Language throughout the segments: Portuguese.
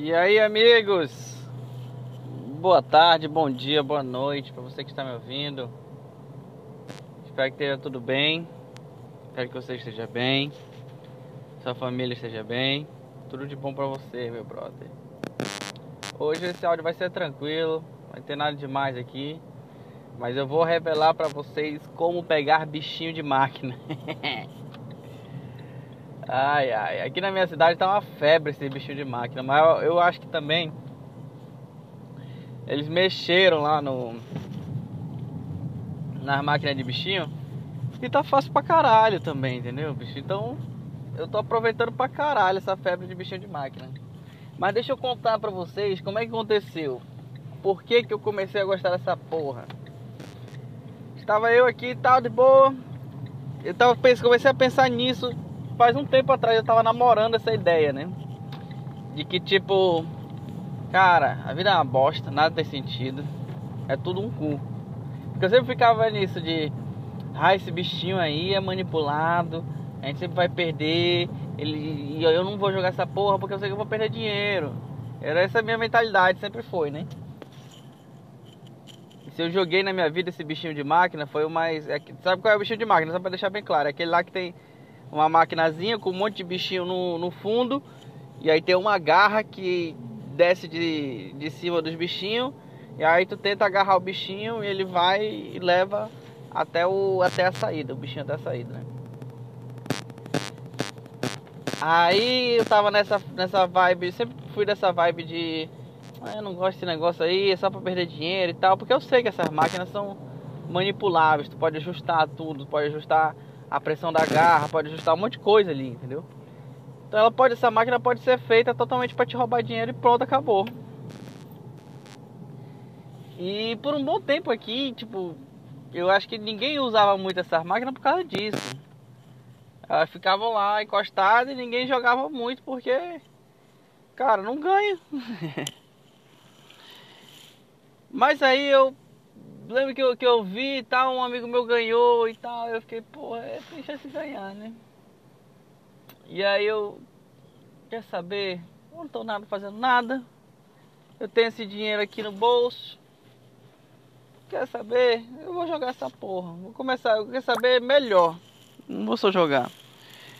E aí, amigos? Boa tarde, bom dia, boa noite para você que está me ouvindo. Espero que esteja tudo bem. Espero que você esteja bem. Sua família esteja bem. Tudo de bom para você, meu brother. Hoje esse áudio vai ser tranquilo, não vai ter nada demais aqui. Mas eu vou revelar para vocês como pegar bichinho de máquina. ai, ai, aqui na minha cidade tá uma febre esse bichinho de máquina, mas eu, eu acho que também eles mexeram lá no nas máquinas de bichinho e tá fácil pra caralho também, entendeu, bicho? Então eu tô aproveitando pra caralho essa febre de bichinho de máquina. Mas deixa eu contar pra vocês como é que aconteceu. Por que, que eu comecei a gostar dessa porra? Tava eu aqui e tal, de boa. Eu tava, comecei a pensar nisso faz um tempo atrás. Eu tava namorando essa ideia, né? De que tipo, cara, a vida é uma bosta, nada tem sentido. É tudo um cu. Porque eu sempre ficava nisso de, ah, esse bichinho aí é manipulado, a gente sempre vai perder. Ele, eu não vou jogar essa porra porque eu sei que eu vou perder dinheiro. Era essa a minha mentalidade, sempre foi, né? Se eu joguei na minha vida esse bichinho de máquina, foi o mais. É, sabe qual é o bichinho de máquina? Só pra deixar bem claro. É aquele lá que tem uma maquinazinha com um monte de bichinho no, no fundo. E aí tem uma garra que desce de, de cima dos bichinhos. E aí tu tenta agarrar o bichinho e ele vai e leva até, o, até a saída, o bichinho até a saída, né? Aí eu tava nessa, nessa vibe, sempre fui dessa vibe de ah, eu não gosto desse negócio aí, é só pra perder dinheiro e tal, porque eu sei que essas máquinas são manipuláveis, tu pode ajustar tudo, tu pode ajustar a pressão da garra, pode ajustar um monte de coisa ali, entendeu? Então ela pode, essa máquina pode ser feita totalmente para te roubar dinheiro e pronto, acabou. E por um bom tempo aqui, tipo, eu acho que ninguém usava muito essas máquinas por causa disso. Elas ficavam lá encostadas e ninguém jogava muito porque, cara, não ganha. Mas aí eu lembro que eu, que eu vi e tal, um amigo meu ganhou e tal, eu fiquei, pô, é, tem chance de ganhar, né? E aí eu, quer saber, não tô nada fazendo nada, eu tenho esse dinheiro aqui no bolso, quer saber, eu vou jogar essa porra, vou começar, eu quero saber melhor, não vou só jogar,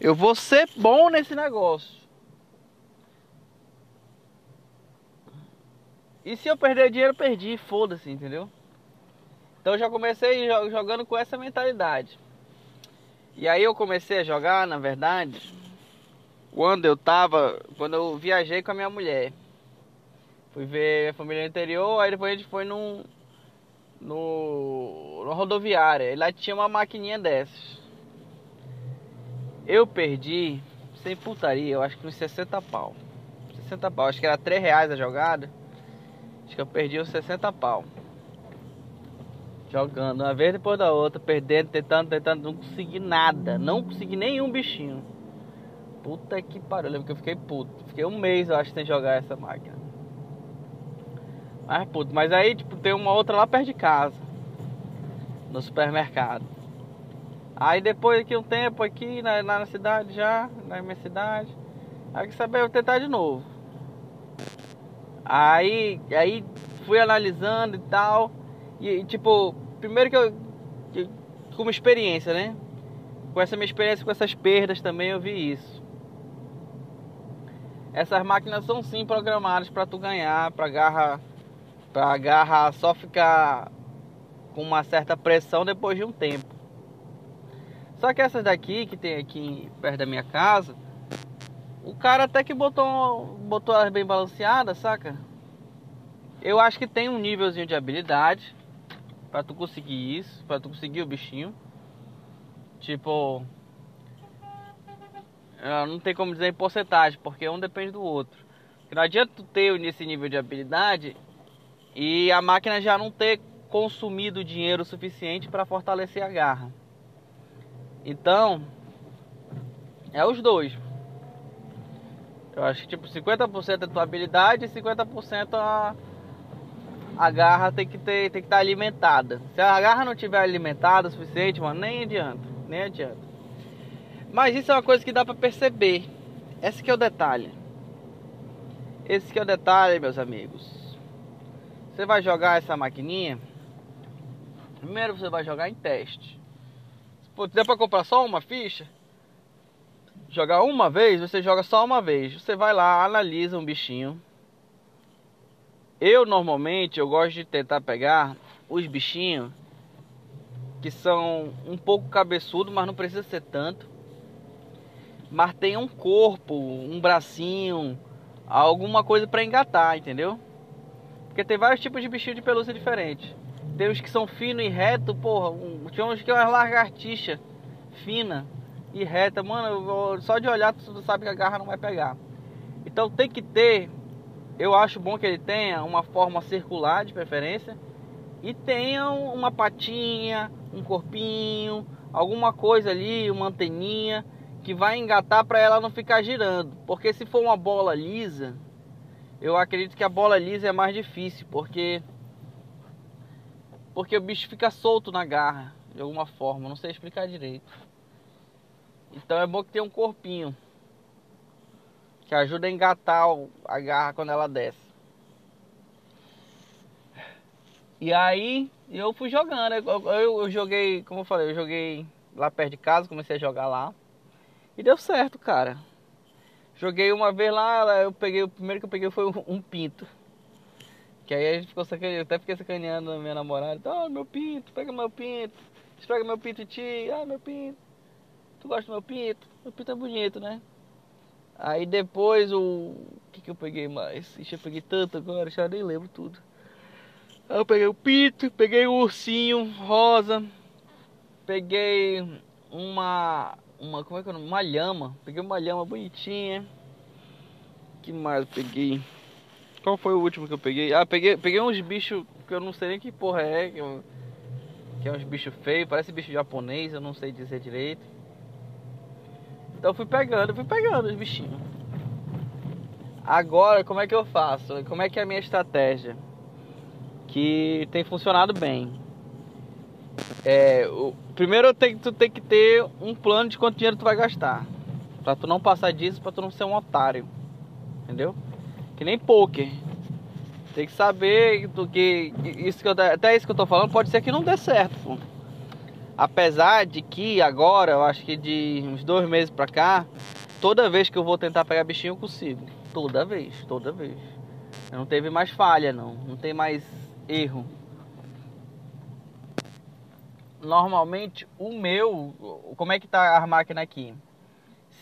eu vou ser bom nesse negócio. E se eu perder dinheiro, perdi, foda-se, entendeu? Então eu já comecei jogando com essa mentalidade. E aí eu comecei a jogar, na verdade, quando eu tava, quando eu viajei com a minha mulher. Fui ver a família interior, aí depois a gente foi num no, no rodoviária, e lá tinha uma maquininha dessas. Eu perdi, sem putaria, eu acho que uns 60 pau. 60 pau, acho que era 3 reais a jogada. Acho que eu perdi os 60 pau. Jogando uma vez depois da outra, perdendo, tentando, tentando, não consegui nada. Não consegui nenhum bichinho. Puta que pariu, eu lembro que eu fiquei puto. Fiquei um mês, eu acho, sem jogar essa máquina. Mas puto, mas aí tipo, tem uma outra lá perto de casa. No supermercado. Aí depois aqui um tempo aqui na, na cidade já, na minha cidade. Aí que saber, eu tentar de novo. Aí, aí fui analisando e tal. E tipo, primeiro que eu. Que, como experiência, né? Com essa minha experiência com essas perdas também eu vi isso. Essas máquinas são sim programadas para tu ganhar, para garra, para garra só ficar com uma certa pressão depois de um tempo. Só que essas daqui que tem aqui perto da minha casa, o cara até que botou, botou elas bem balanceadas, saca? Eu acho que tem um nívelzinho de habilidade para tu conseguir isso, para tu conseguir o bichinho. Tipo, não tem como dizer em porcentagem, porque um depende do outro. Não adianta tu ter nesse nível de habilidade e a máquina já não ter consumido dinheiro suficiente para fortalecer a garra. Então, é os dois. Eu acho que tipo 50% é tua habilidade e 50% a, a garra tem que ter, tem que estar tá alimentada. Se a garra não tiver alimentada o suficiente, mano, nem adianta, nem adianta. Mas isso é uma coisa que dá para perceber. Esse que é o detalhe. Esse que é o detalhe, meus amigos. Você vai jogar essa maquininha. Primeiro você vai jogar em teste. Se der para comprar só uma ficha, jogar uma vez, você joga só uma vez. Você vai lá, analisa um bichinho. Eu normalmente eu gosto de tentar pegar os bichinhos que são um pouco cabeçudo, mas não precisa ser tanto. Mas tem um corpo, um bracinho, alguma coisa para engatar, entendeu? Porque tem vários tipos de bichinho de pelúcia diferentes. Tem uns que são finos e reto, porra. Um, tinha uns que é uma lagartixa fina e reta. Mano, só de olhar tu sabe que a garra não vai pegar. Então tem que ter, eu acho bom que ele tenha uma forma circular de preferência e tenha uma patinha, um corpinho, alguma coisa ali, uma anteninha que vai engatar para ela não ficar girando. Porque se for uma bola lisa, eu acredito que a bola lisa é mais difícil, porque porque o bicho fica solto na garra de alguma forma, não sei explicar direito. Então é bom que tenha um corpinho que ajuda a engatar a garra quando ela desce. E aí eu fui jogando, eu, eu, eu joguei, como eu falei, eu joguei lá perto de casa, comecei a jogar lá. E deu certo, cara. Joguei uma vez lá, eu peguei, o primeiro que eu peguei foi um, pinto. Que aí a gente ficou sacaneando, eu até fiquei sacaneando a minha namorada. Oh, meu pinto, pega meu pinto. Estraga meu pinto ti. Ah, meu pinto. Tu gosta do meu pinto? Meu pinto é bonito, né? Aí depois o... O que que eu peguei mais? Ixi, eu peguei tanto agora, já nem lembro tudo. Aí eu peguei o pinto, peguei o ursinho rosa. Peguei uma uma, como é que é Uma lhama. Peguei uma lhama bonitinha. que mais eu peguei? Qual foi o último que eu peguei? Ah, peguei, peguei uns bichos que eu não sei nem que porra é. Que, que é uns bichos feios, parece bicho japonês, eu não sei dizer direito. Então fui pegando, fui pegando os bichinhos. Agora, como é que eu faço? Como é que é a minha estratégia? Que tem funcionado bem. É, o, primeiro tem, tu tem que ter um plano de quanto dinheiro tu vai gastar. Pra tu não passar disso, pra tu não ser um otário. Entendeu? Que nem poker. Tem que saber do que. Isso que eu, até isso que eu tô falando pode ser que não dê certo, pô. Apesar de que agora, eu acho que de uns dois meses pra cá, toda vez que eu vou tentar pegar bichinho eu consigo. Toda vez, toda vez. Não teve mais falha não. Não tem mais erro normalmente o meu, como é que tá a máquina aqui?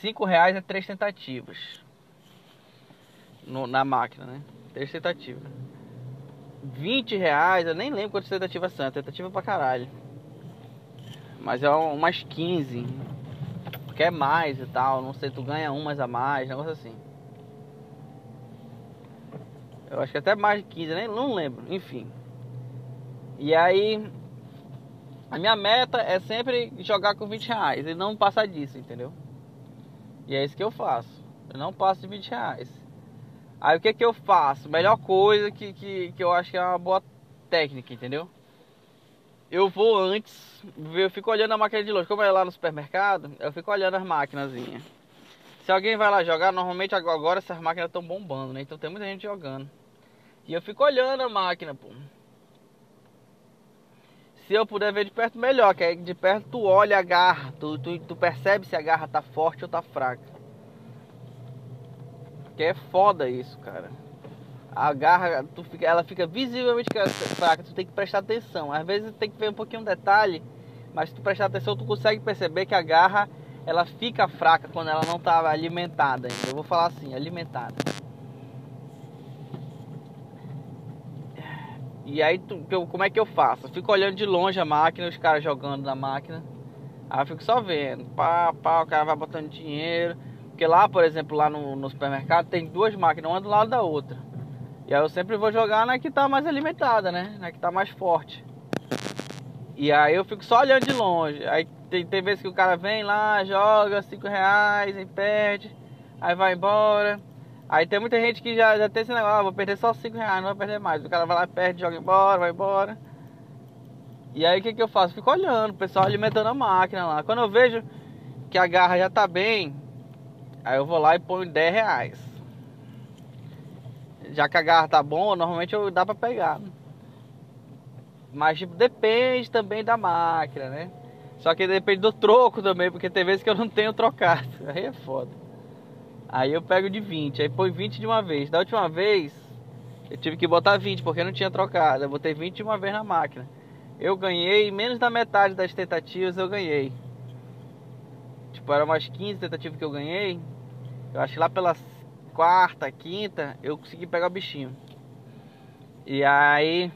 Cinco reais é três tentativas no, na máquina, né? Três tentativas. 20 reais, eu nem lembro quantas tentativas são, tentativa pra caralho. Mas é umas 15. Porque é mais e tal, não sei, tu ganha umas a mais, negócio assim. Eu acho que até mais de 15, nem não lembro, enfim. E aí a minha meta é sempre jogar com 20 reais e não passar disso, entendeu? E é isso que eu faço. Eu não passo de 20 reais. Aí o que que eu faço? Melhor coisa que, que, que eu acho que é uma boa técnica, entendeu? Eu vou antes, eu fico olhando a máquina de longe. Como é lá no supermercado, eu fico olhando as máquinas. Se alguém vai lá jogar, normalmente agora essas máquinas estão bombando, né? Então tem muita gente jogando. E eu fico olhando a máquina, pô se eu puder ver de perto, melhor. Que aí de perto tu olha a garra, tu, tu, tu percebe se a garra tá forte ou tá fraca. Que é foda isso, cara. A garra, tu fica, ela fica visivelmente fraca, tu tem que prestar atenção. Às vezes tem que ver um pouquinho um detalhe, mas se tu prestar atenção, tu consegue perceber que a garra ela fica fraca quando ela não tá alimentada. Eu vou falar assim, alimentada. E aí, tu, eu, como é que eu faço? Eu fico olhando de longe a máquina, os caras jogando na máquina. Aí eu fico só vendo. Pá, pá, o cara vai botando dinheiro. Porque lá, por exemplo, lá no, no supermercado tem duas máquinas, uma do lado da outra. E aí eu sempre vou jogar na que tá mais alimentada, né? Na que tá mais forte. E aí eu fico só olhando de longe. Aí tem, tem vezes que o cara vem lá, joga 5 reais e perde. Aí vai embora. Aí tem muita gente que já, já tem esse negócio, ah, vou perder só 5 reais, não vou perder mais. O cara vai lá, perde, joga embora, vai embora. E aí o que, que eu faço? Fico olhando, o pessoal alimentando a máquina lá. Quando eu vejo que a garra já tá bem, aí eu vou lá e ponho 10 reais. Já que a garra tá bom, normalmente eu dá pra pegar. Né? Mas tipo, depende também da máquina, né? Só que depende do troco também, porque tem vezes que eu não tenho trocado. Aí é foda. Aí eu pego de 20, aí põe 20 de uma vez. Da última vez, eu tive que botar 20 porque não tinha trocado. Eu botei 20 de uma vez na máquina. Eu ganhei menos da metade das tentativas eu ganhei. Tipo, eram umas 15 tentativas que eu ganhei. Eu acho que lá pela quarta, quinta, eu consegui pegar o bichinho. E aí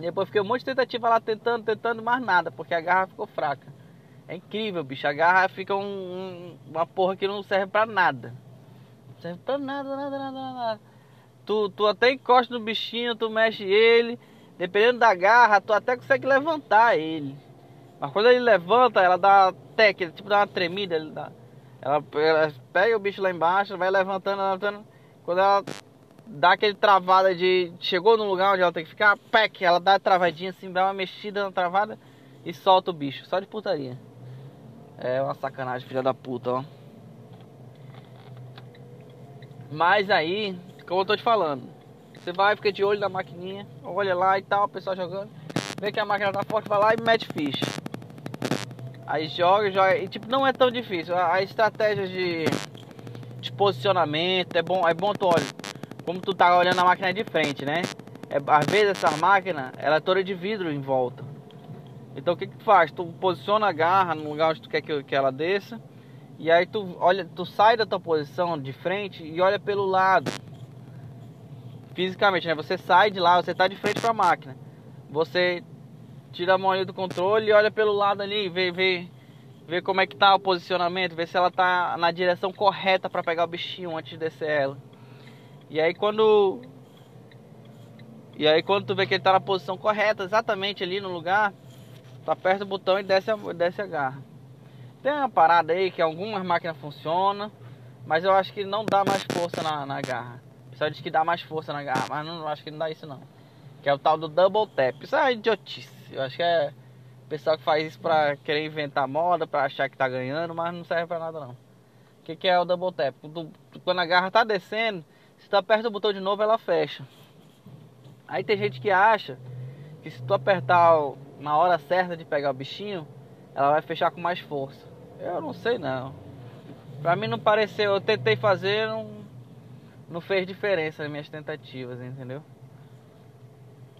depois fiquei um monte de tentativa lá tentando, tentando, mais nada, porque a garra ficou fraca. É incrível, bicho. A garra fica um, um, uma porra que não serve pra nada. Não serve pra nada, nada, nada, nada. Tu, tu até encosta no bichinho, tu mexe ele. Dependendo da garra, tu até consegue levantar ele. Mas quando ele levanta, ela dá técnica, tipo dá uma tremida. Ele dá, ela, ela pega o bicho lá embaixo, vai levantando, levantando. Quando ela dá aquele travada de. Chegou no lugar onde ela tem que ficar, pec, ela dá a travadinha assim, dá uma mexida na travada e solta o bicho. Só de putaria. É uma sacanagem, filha da puta, ó. Mas aí, como eu tô te falando, você vai, fica de olho na maquininha, olha lá e tal, o pessoal jogando, vê que a máquina tá forte, vai lá e mete ficha. Aí joga, joga, e tipo, não é tão difícil. A, a estratégia de, de posicionamento é bom, é bom tu olha como tu tá olhando a máquina de frente, né? É, às vezes essa máquina, ela é toda de vidro em volta. Então o que que tu faz? Tu posiciona a garra no lugar onde tu quer que, que ela desça. E aí tu olha, tu sai da tua posição de frente e olha pelo lado. Fisicamente, né? Você sai de lá, você tá de frente para a máquina. Você tira a mão ali do controle e olha pelo lado ali, vê, vê, vê como é que tá o posicionamento, vê se ela tá na direção correta para pegar o bichinho antes de descer ela. E aí quando e aí quando tu vê que ele tá na posição correta, exatamente ali no lugar, tu aperta o botão e desce a, desce a garra. Tem uma parada aí que algumas máquinas funcionam, mas eu acho que não dá mais força na, na garra. O pessoal diz que dá mais força na garra, mas não acho que não dá isso não. Que é o tal do double tap. Isso é idiotice. Eu acho que é pessoal que faz isso pra querer inventar moda, pra achar que tá ganhando, mas não serve pra nada não. O que, que é o double tap? Quando a garra tá descendo, se tu aperta o botão de novo, ela fecha. Aí tem gente que acha que se tu apertar na hora certa de pegar o bichinho, ela vai fechar com mais força. Eu não sei não. Pra mim não pareceu, eu tentei fazer, não, não fez diferença nas minhas tentativas, entendeu?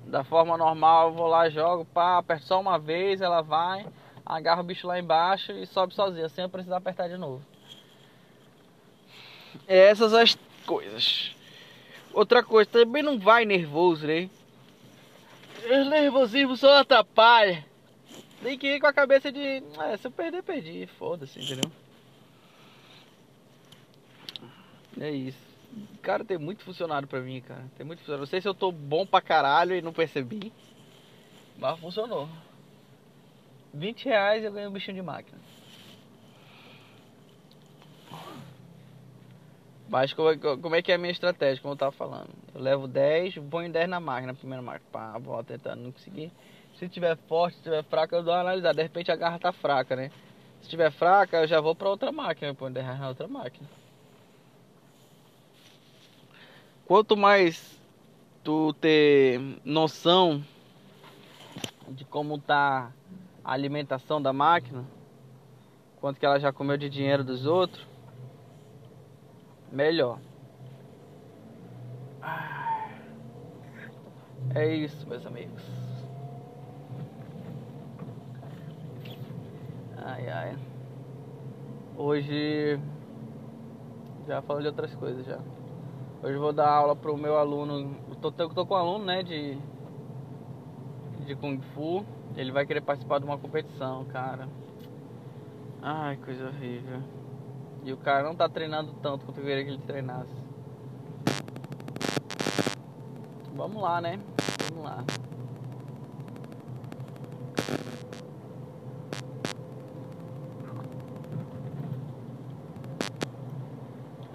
Da forma normal, eu vou lá, jogo, pá, aperto só uma vez, ela vai, agarra o bicho lá embaixo e sobe sozinha, sem eu precisar apertar de novo. Essas as coisas. Outra coisa, também não vai nervoso, né? O nervosismo só atrapalha. Tem que ir com a cabeça de. É, se eu perder, perdi. Foda-se, entendeu? É isso. Cara, tem muito funcionário pra mim, cara. Tem muito funcionário. Não sei se eu tô bom pra caralho e não percebi. Mas funcionou. 20 reais eu ganhei um bichinho de máquina. Mas como, é como é que é a minha estratégia, como eu tava falando? Eu levo 10, ponho 10 na máquina, na primeira máquina. Pá, vou tentando, não conseguir. Se tiver forte, se tiver fraca, eu dou uma analisada. De repente a garra tá fraca, né? Se tiver fraca, eu já vou pra outra máquina, ponho 10 reais na outra máquina. Quanto mais tu ter noção de como tá a alimentação da máquina, quanto que ela já comeu de dinheiro dos outros, melhor. É isso, meus amigos. Ai, ai. Hoje já falei de outras coisas já. Hoje vou dar aula pro meu aluno. Eu tô, tô com um aluno, né, de de Kung Fu. Ele vai querer participar de uma competição, cara. Ai, coisa horrível. E o cara não tá treinando tanto quanto eu queria que ele treinasse. Vamos lá, né? Vamos lá.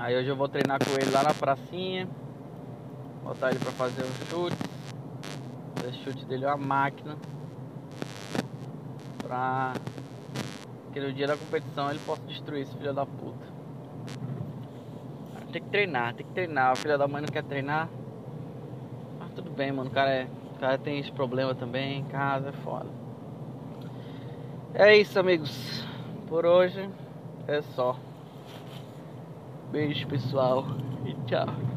Aí hoje eu vou treinar com ele lá na pracinha. Botar ele pra fazer um chute. Esse chute dele é uma máquina. Pra que no dia da competição ele possa destruir esse filho da puta. Tem que treinar, tem que treinar. O filho da mãe não quer treinar. Mas tudo bem, mano. O cara, é, o cara tem esse problema também em casa, é foda. É isso, amigos. Por hoje é só. Beijo, pessoal. E tchau.